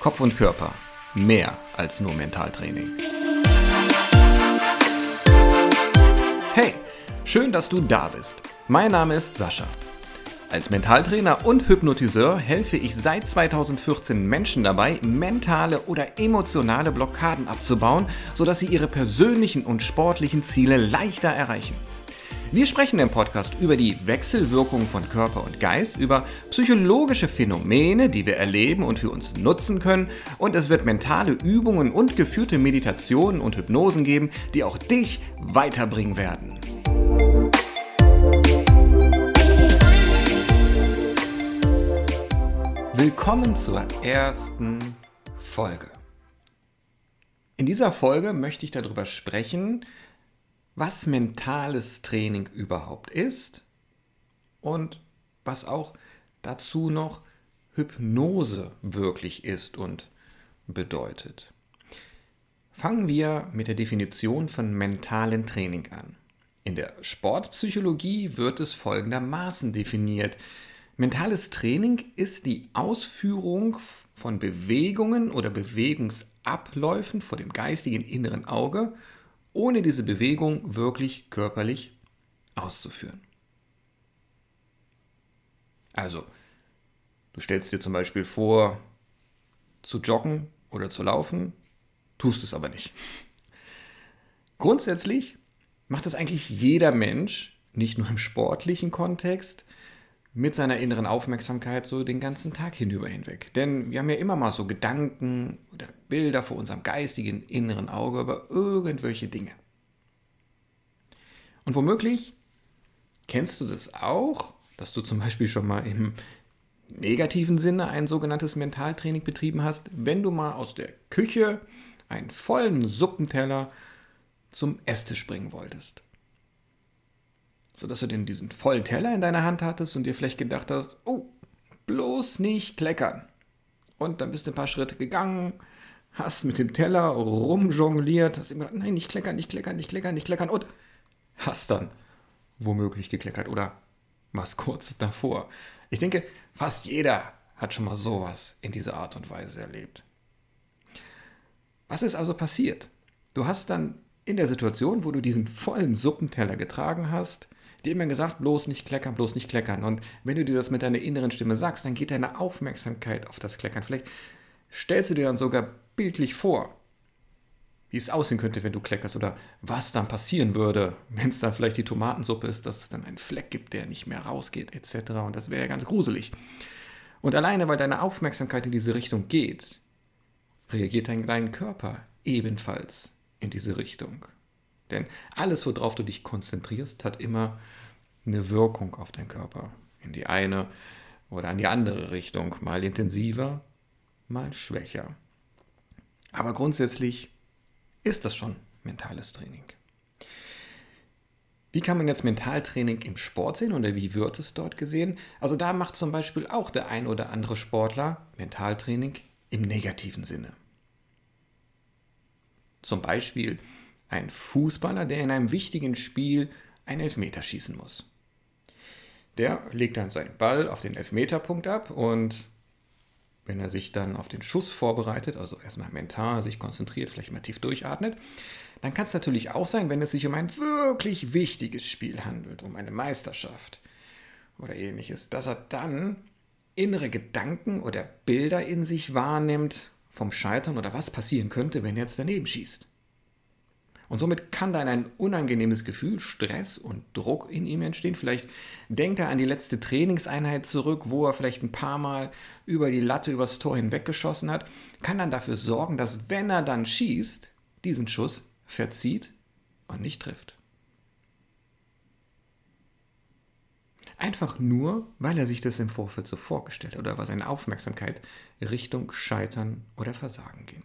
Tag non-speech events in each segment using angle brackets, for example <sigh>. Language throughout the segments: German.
Kopf und Körper. Mehr als nur Mentaltraining. Hey, schön, dass du da bist. Mein Name ist Sascha. Als Mentaltrainer und Hypnotiseur helfe ich seit 2014 Menschen dabei, mentale oder emotionale Blockaden abzubauen, sodass sie ihre persönlichen und sportlichen Ziele leichter erreichen. Wir sprechen im Podcast über die Wechselwirkung von Körper und Geist, über psychologische Phänomene, die wir erleben und für uns nutzen können. Und es wird mentale Übungen und geführte Meditationen und Hypnosen geben, die auch dich weiterbringen werden. Willkommen zur ersten Folge. In dieser Folge möchte ich darüber sprechen, was mentales Training überhaupt ist und was auch dazu noch Hypnose wirklich ist und bedeutet. Fangen wir mit der Definition von mentalen Training an. In der Sportpsychologie wird es folgendermaßen definiert. Mentales Training ist die Ausführung von Bewegungen oder Bewegungsabläufen vor dem geistigen inneren Auge ohne diese Bewegung wirklich körperlich auszuführen. Also, du stellst dir zum Beispiel vor, zu joggen oder zu laufen, tust es aber nicht. Grundsätzlich macht das eigentlich jeder Mensch, nicht nur im sportlichen Kontext, mit seiner inneren Aufmerksamkeit so den ganzen Tag hinüber hinweg. Denn wir haben ja immer mal so Gedanken oder Bilder vor unserem geistigen inneren Auge über irgendwelche Dinge. Und womöglich kennst du das auch, dass du zum Beispiel schon mal im negativen Sinne ein sogenanntes Mentaltraining betrieben hast, wenn du mal aus der Küche einen vollen Suppenteller zum Esstisch bringen wolltest sodass du denn diesen vollen Teller in deiner Hand hattest und dir vielleicht gedacht hast, oh, bloß nicht kleckern. Und dann bist du ein paar Schritte gegangen, hast mit dem Teller rumjongliert, hast immer gedacht, nein, nicht kleckern, nicht kleckern, nicht kleckern, nicht kleckern und hast dann womöglich gekleckert oder was kurz davor. Ich denke, fast jeder hat schon mal sowas in dieser Art und Weise erlebt. Was ist also passiert? Du hast dann in der Situation, wo du diesen vollen Suppenteller getragen hast, dir immer gesagt, bloß nicht kleckern, bloß nicht kleckern. Und wenn du dir das mit deiner inneren Stimme sagst, dann geht deine Aufmerksamkeit auf das Kleckern. Vielleicht stellst du dir dann sogar bildlich vor, wie es aussehen könnte, wenn du kleckerst oder was dann passieren würde, wenn es dann vielleicht die Tomatensuppe ist, dass es dann einen Fleck gibt, der nicht mehr rausgeht, etc. Und das wäre ja ganz gruselig. Und alleine, weil deine Aufmerksamkeit in diese Richtung geht, reagiert dein kleiner Körper ebenfalls in diese Richtung. Denn alles, worauf du dich konzentrierst, hat immer eine Wirkung auf deinen Körper. In die eine oder in die andere Richtung. Mal intensiver, mal schwächer. Aber grundsätzlich ist das schon mentales Training. Wie kann man jetzt Mentaltraining im Sport sehen oder wie wird es dort gesehen? Also da macht zum Beispiel auch der ein oder andere Sportler Mentaltraining im negativen Sinne. Zum Beispiel ein Fußballer, der in einem wichtigen Spiel einen Elfmeter schießen muss. Der legt dann seinen Ball auf den Elfmeterpunkt ab und wenn er sich dann auf den Schuss vorbereitet, also erstmal mental sich konzentriert, vielleicht mal tief durchatmet, dann kann es natürlich auch sein, wenn es sich um ein wirklich wichtiges Spiel handelt, um eine Meisterschaft oder ähnliches, dass er dann innere Gedanken oder Bilder in sich wahrnimmt vom Scheitern oder was passieren könnte, wenn er jetzt daneben schießt. Und somit kann dann ein unangenehmes Gefühl, Stress und Druck in ihm entstehen. Vielleicht denkt er an die letzte Trainingseinheit zurück, wo er vielleicht ein paar Mal über die Latte, übers Tor hinweggeschossen hat. Kann dann dafür sorgen, dass wenn er dann schießt, diesen Schuss verzieht und nicht trifft. Einfach nur, weil er sich das im Vorfeld so vorgestellt hat oder weil seine Aufmerksamkeit Richtung Scheitern oder Versagen ging.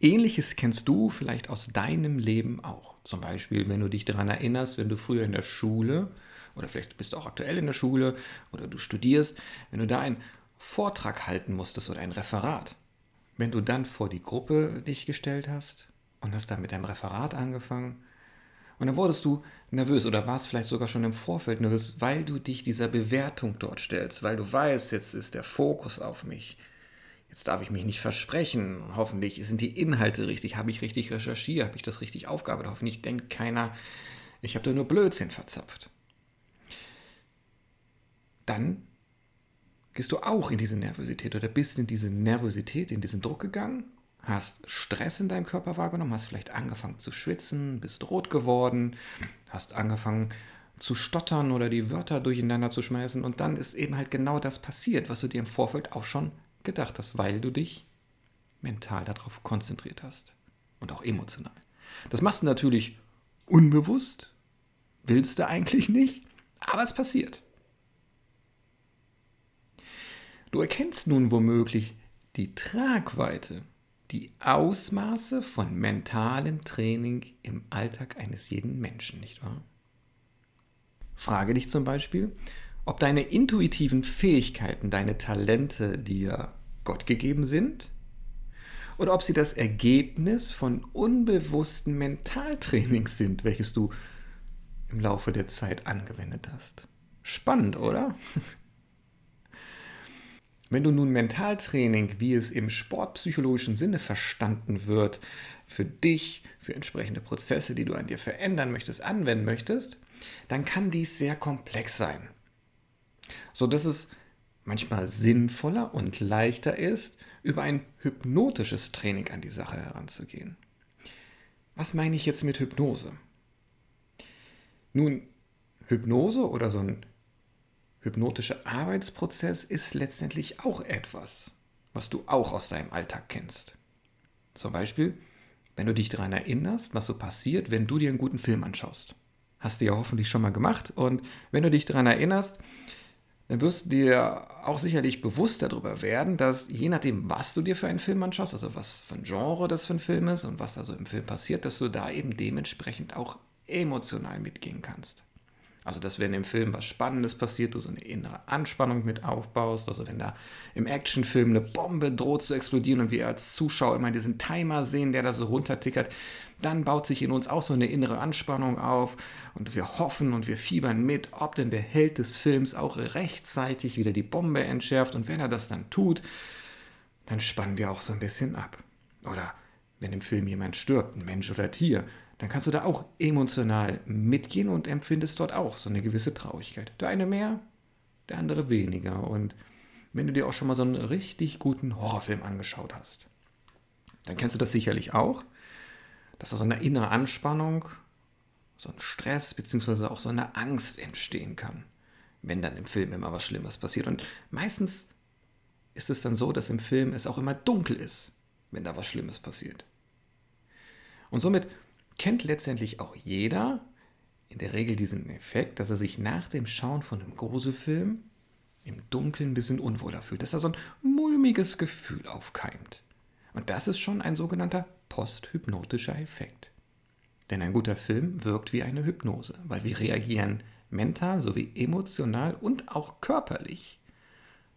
Ähnliches kennst du vielleicht aus deinem Leben auch. Zum Beispiel, wenn du dich daran erinnerst, wenn du früher in der Schule oder vielleicht bist du auch aktuell in der Schule oder du studierst, wenn du da einen Vortrag halten musstest oder ein Referat. Wenn du dann vor die Gruppe dich gestellt hast und hast dann mit deinem Referat angefangen und dann wurdest du nervös oder warst vielleicht sogar schon im Vorfeld nervös, weil du dich dieser Bewertung dort stellst, weil du weißt, jetzt ist der Fokus auf mich. Jetzt darf ich mich nicht versprechen. Hoffentlich sind die Inhalte richtig. Habe ich richtig recherchiert? Habe ich das richtig aufgearbeitet? Hoffentlich denkt keiner, ich habe da nur Blödsinn verzapft. Dann gehst du auch in diese Nervosität oder bist in diese Nervosität, in diesen Druck gegangen, hast Stress in deinem Körper wahrgenommen, hast vielleicht angefangen zu schwitzen, bist rot geworden, hast angefangen zu stottern oder die Wörter durcheinander zu schmeißen und dann ist eben halt genau das passiert, was du dir im Vorfeld auch schon gedacht hast, weil du dich mental darauf konzentriert hast und auch emotional. Das machst du natürlich unbewusst, willst du eigentlich nicht, aber es passiert. Du erkennst nun womöglich die Tragweite, die Ausmaße von mentalem Training im Alltag eines jeden Menschen, nicht wahr? Frage dich zum Beispiel, ob deine intuitiven Fähigkeiten, deine Talente dir Gott gegeben sind oder ob sie das Ergebnis von unbewussten Mentaltrainings sind, welches du im Laufe der Zeit angewendet hast. Spannend, oder? <laughs> Wenn du nun Mentaltraining, wie es im sportpsychologischen Sinne verstanden wird, für dich, für entsprechende Prozesse, die du an dir verändern möchtest, anwenden möchtest, dann kann dies sehr komplex sein. So dass es manchmal sinnvoller und leichter ist, über ein hypnotisches Training an die Sache heranzugehen. Was meine ich jetzt mit Hypnose? Nun, Hypnose oder so ein hypnotischer Arbeitsprozess ist letztendlich auch etwas, was du auch aus deinem Alltag kennst. Zum Beispiel, wenn du dich daran erinnerst, was so passiert, wenn du dir einen guten Film anschaust. Hast du ja hoffentlich schon mal gemacht. Und wenn du dich daran erinnerst, dann wirst du dir auch sicherlich bewusst darüber werden, dass je nachdem, was du dir für einen Film anschaust, also was für ein Genre das für ein Film ist und was da so im Film passiert, dass du da eben dementsprechend auch emotional mitgehen kannst. Also, dass wenn im Film was Spannendes passiert, du so eine innere Anspannung mit aufbaust. Also, wenn da im Actionfilm eine Bombe droht zu explodieren und wir als Zuschauer immer diesen Timer sehen, der da so runtertickert, dann baut sich in uns auch so eine innere Anspannung auf und wir hoffen und wir fiebern mit, ob denn der Held des Films auch rechtzeitig wieder die Bombe entschärft. Und wenn er das dann tut, dann spannen wir auch so ein bisschen ab. Oder wenn im Film jemand stirbt, ein Mensch oder Tier, dann kannst du da auch emotional mitgehen und empfindest dort auch so eine gewisse Traurigkeit. Der eine mehr, der andere weniger. Und wenn du dir auch schon mal so einen richtig guten Horrorfilm angeschaut hast, dann kennst du das sicherlich auch, dass da so eine innere Anspannung, so ein Stress beziehungsweise auch so eine Angst entstehen kann, wenn dann im Film immer was Schlimmes passiert. Und meistens ist es dann so, dass im Film es auch immer dunkel ist, wenn da was Schlimmes passiert. Und somit kennt letztendlich auch jeder in der Regel diesen Effekt, dass er sich nach dem Schauen von einem Gruselfilm im Dunkeln ein bisschen unwohler fühlt, dass da so ein mulmiges Gefühl aufkeimt. Und das ist schon ein sogenannter posthypnotischer Effekt. Denn ein guter Film wirkt wie eine Hypnose, weil wir reagieren mental sowie emotional und auch körperlich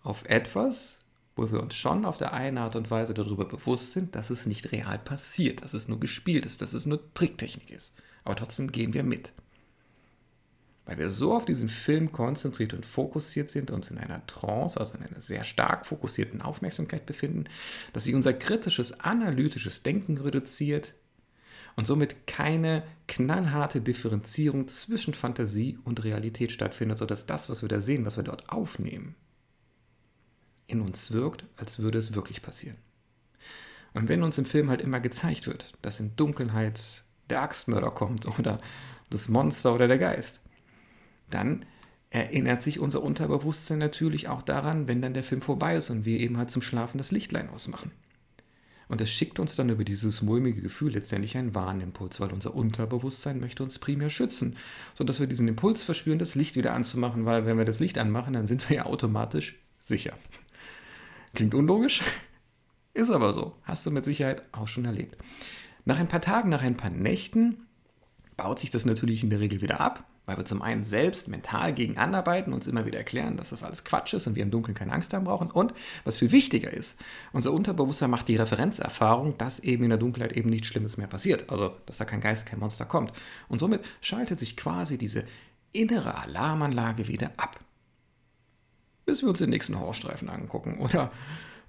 auf etwas, wo wir uns schon auf der eine Art und Weise darüber bewusst sind, dass es nicht real passiert, dass es nur gespielt ist, dass es nur Tricktechnik ist. Aber trotzdem gehen wir mit. Weil wir so auf diesen Film konzentriert und fokussiert sind, uns in einer Trance, also in einer sehr stark fokussierten Aufmerksamkeit befinden, dass sich unser kritisches, analytisches Denken reduziert und somit keine knallharte Differenzierung zwischen Fantasie und Realität stattfindet, sodass das, was wir da sehen, was wir dort aufnehmen, in uns wirkt, als würde es wirklich passieren. Und wenn uns im Film halt immer gezeigt wird, dass in Dunkelheit der Axtmörder kommt <laughs> oder das Monster oder der Geist, dann erinnert sich unser Unterbewusstsein natürlich auch daran, wenn dann der Film vorbei ist und wir eben halt zum Schlafen das Lichtlein ausmachen. Und es schickt uns dann über dieses mulmige Gefühl letztendlich einen Warnimpuls, weil unser Unterbewusstsein möchte uns primär schützen, sodass wir diesen Impuls verspüren, das Licht wieder anzumachen, weil wenn wir das Licht anmachen, dann sind wir ja automatisch sicher. Klingt unlogisch, ist aber so. Hast du mit Sicherheit auch schon erlebt. Nach ein paar Tagen, nach ein paar Nächten baut sich das natürlich in der Regel wieder ab, weil wir zum einen selbst mental gegen anarbeiten, uns immer wieder erklären, dass das alles Quatsch ist und wir im Dunkeln keine Angst haben brauchen. Und was viel wichtiger ist, unser Unterbewusstsein macht die Referenzerfahrung, dass eben in der Dunkelheit eben nichts Schlimmes mehr passiert. Also, dass da kein Geist, kein Monster kommt. Und somit schaltet sich quasi diese innere Alarmanlage wieder ab bis wir uns den nächsten Horrorstreifen angucken <laughs> oder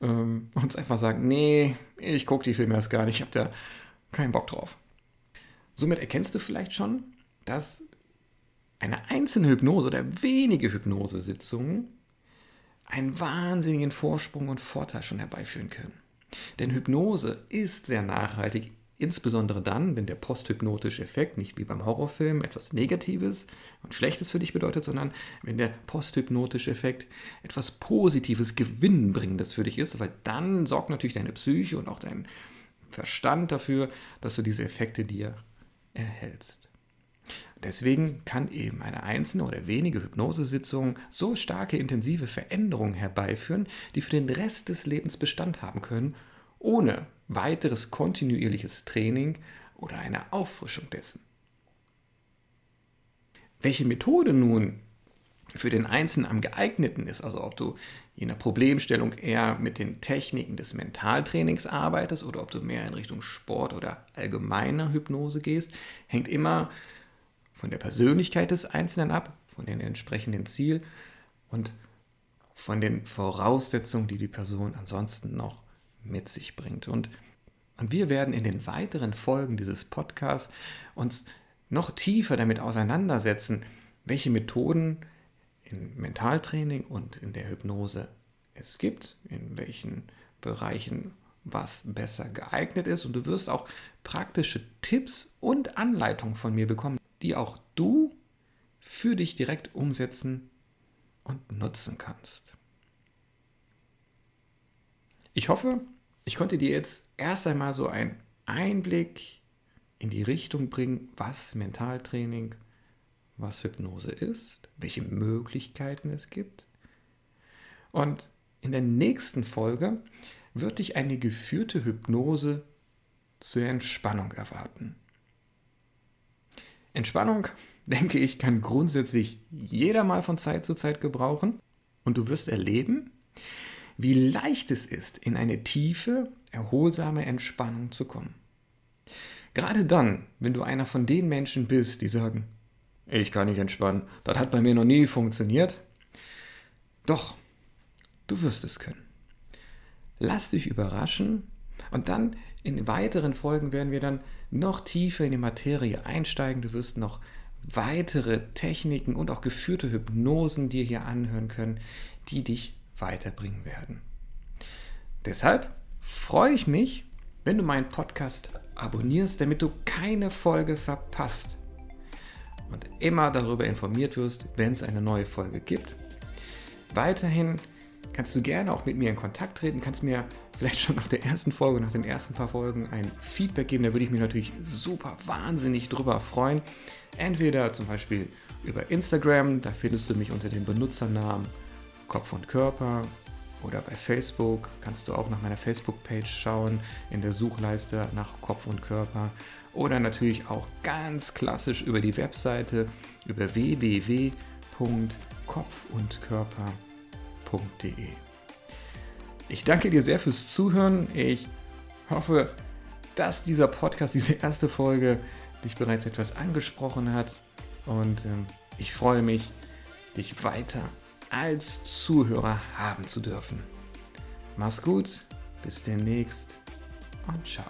ähm, uns einfach sagen, nee, ich gucke die Filme erst gar nicht, ich habe da keinen Bock drauf. Somit erkennst du vielleicht schon, dass eine einzelne Hypnose oder wenige Hypnosesitzungen einen wahnsinnigen Vorsprung und Vorteil schon herbeiführen können. Denn Hypnose ist sehr nachhaltig, insbesondere dann, wenn der posthypnotische Effekt nicht wie beim Horrorfilm etwas Negatives und Schlechtes für dich bedeutet, sondern wenn der posthypnotische Effekt etwas Positives, Gewinnbringendes für dich ist, weil dann sorgt natürlich deine Psyche und auch dein Verstand dafür, dass du diese Effekte dir erhältst. Deswegen kann eben eine einzelne oder wenige Hypnosesitzung so starke intensive Veränderungen herbeiführen, die für den Rest des Lebens Bestand haben können, ohne weiteres kontinuierliches Training oder eine Auffrischung dessen. Welche Methode nun für den Einzelnen am geeigneten ist, also ob du je nach Problemstellung eher mit den Techniken des Mentaltrainings arbeitest oder ob du mehr in Richtung Sport oder allgemeiner Hypnose gehst, hängt immer von der Persönlichkeit des Einzelnen ab, von dem entsprechenden Ziel und von den Voraussetzungen, die die Person ansonsten noch mit sich bringt. Und, und wir werden in den weiteren Folgen dieses Podcasts uns noch tiefer damit auseinandersetzen, welche Methoden im Mentaltraining und in der Hypnose es gibt, in welchen Bereichen was besser geeignet ist. Und du wirst auch praktische Tipps und Anleitungen von mir bekommen, die auch du für dich direkt umsetzen und nutzen kannst. Ich hoffe, ich konnte dir jetzt erst einmal so einen Einblick in die Richtung bringen, was Mentaltraining, was Hypnose ist, welche Möglichkeiten es gibt. Und in der nächsten Folge wird dich eine geführte Hypnose zur Entspannung erwarten. Entspannung, <laughs> denke ich, kann grundsätzlich jeder mal von Zeit zu Zeit gebrauchen und du wirst erleben, wie leicht es ist, in eine tiefe, erholsame Entspannung zu kommen. Gerade dann, wenn du einer von den Menschen bist, die sagen, ich kann nicht entspannen, das hat bei mir noch nie funktioniert. Doch, du wirst es können. Lass dich überraschen und dann in weiteren Folgen werden wir dann noch tiefer in die Materie einsteigen. Du wirst noch weitere Techniken und auch geführte Hypnosen dir hier anhören können, die dich weiterbringen werden. Deshalb freue ich mich, wenn du meinen Podcast abonnierst, damit du keine Folge verpasst und immer darüber informiert wirst, wenn es eine neue Folge gibt. Weiterhin kannst du gerne auch mit mir in Kontakt treten, kannst mir vielleicht schon nach der ersten Folge, nach den ersten paar Folgen ein Feedback geben. Da würde ich mich natürlich super wahnsinnig drüber freuen. Entweder zum Beispiel über Instagram, da findest du mich unter dem Benutzernamen Kopf und Körper. Oder bei Facebook kannst du auch nach meiner Facebook-Page schauen, in der Suchleiste nach Kopf und Körper. Oder natürlich auch ganz klassisch über die Webseite über www.kopfundkörper.de. Ich danke dir sehr fürs Zuhören. Ich hoffe, dass dieser Podcast, diese erste Folge, dich bereits etwas angesprochen hat. Und ähm, ich freue mich, dich weiter als Zuhörer haben zu dürfen. Mach's gut, bis demnächst und ciao.